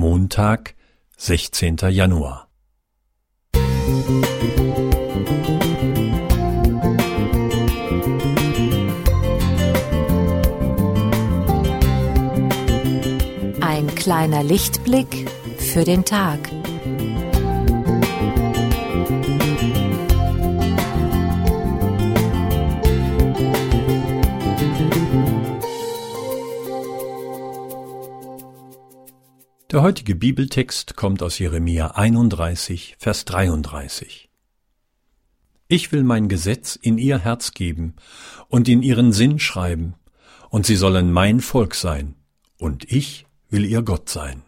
Montag, 16. Januar. Ein kleiner Lichtblick für den Tag. Der heutige Bibeltext kommt aus Jeremia 31, Vers 33. Ich will mein Gesetz in ihr Herz geben und in ihren Sinn schreiben, und sie sollen mein Volk sein, und ich will ihr Gott sein.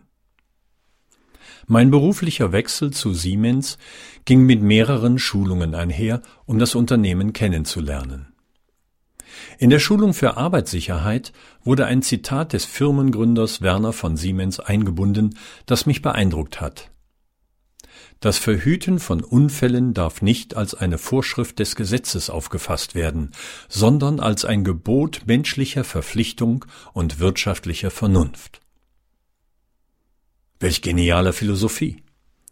Mein beruflicher Wechsel zu Siemens ging mit mehreren Schulungen einher, um das Unternehmen kennenzulernen. In der Schulung für Arbeitssicherheit wurde ein Zitat des Firmengründers Werner von Siemens eingebunden, das mich beeindruckt hat. Das Verhüten von Unfällen darf nicht als eine Vorschrift des Gesetzes aufgefasst werden, sondern als ein Gebot menschlicher Verpflichtung und wirtschaftlicher Vernunft. Welch geniale Philosophie.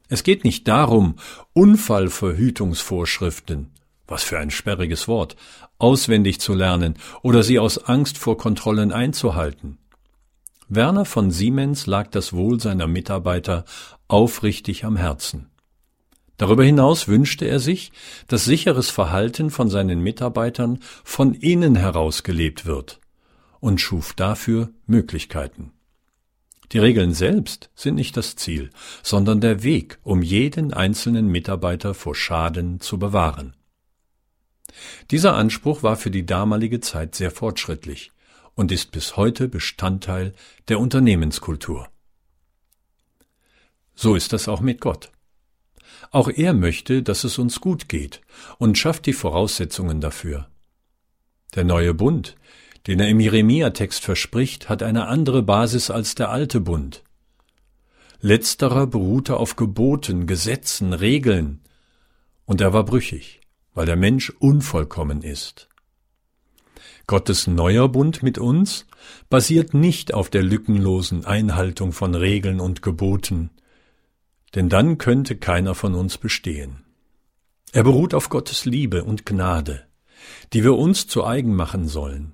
Es geht nicht darum, Unfallverhütungsvorschriften, was für ein sperriges Wort, auswendig zu lernen oder sie aus Angst vor Kontrollen einzuhalten. Werner von Siemens lag das Wohl seiner Mitarbeiter aufrichtig am Herzen. Darüber hinaus wünschte er sich, dass sicheres Verhalten von seinen Mitarbeitern von innen heraus gelebt wird und schuf dafür Möglichkeiten. Die Regeln selbst sind nicht das Ziel, sondern der Weg, um jeden einzelnen Mitarbeiter vor Schaden zu bewahren. Dieser Anspruch war für die damalige Zeit sehr fortschrittlich und ist bis heute Bestandteil der Unternehmenskultur. So ist das auch mit Gott. Auch er möchte, dass es uns gut geht und schafft die Voraussetzungen dafür. Der neue Bund, den er im Jeremia-Text verspricht, hat eine andere Basis als der alte Bund. Letzterer beruhte auf Geboten, Gesetzen, Regeln, und er war brüchig weil der Mensch unvollkommen ist. Gottes neuer Bund mit uns basiert nicht auf der lückenlosen Einhaltung von Regeln und Geboten, denn dann könnte keiner von uns bestehen. Er beruht auf Gottes Liebe und Gnade, die wir uns zu eigen machen sollen.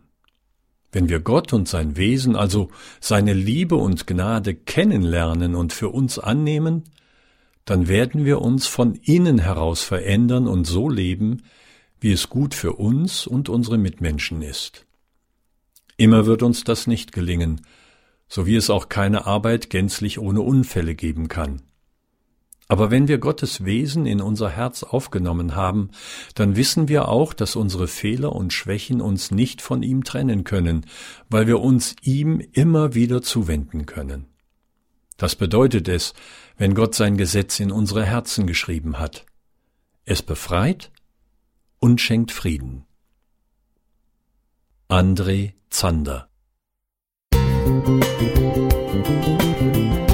Wenn wir Gott und sein Wesen, also seine Liebe und Gnade kennenlernen und für uns annehmen, dann werden wir uns von innen heraus verändern und so leben, wie es gut für uns und unsere Mitmenschen ist. Immer wird uns das nicht gelingen, so wie es auch keine Arbeit gänzlich ohne Unfälle geben kann. Aber wenn wir Gottes Wesen in unser Herz aufgenommen haben, dann wissen wir auch, dass unsere Fehler und Schwächen uns nicht von ihm trennen können, weil wir uns ihm immer wieder zuwenden können. Das bedeutet es, wenn Gott sein Gesetz in unsere Herzen geschrieben hat. Es befreit und schenkt Frieden. André Zander Musik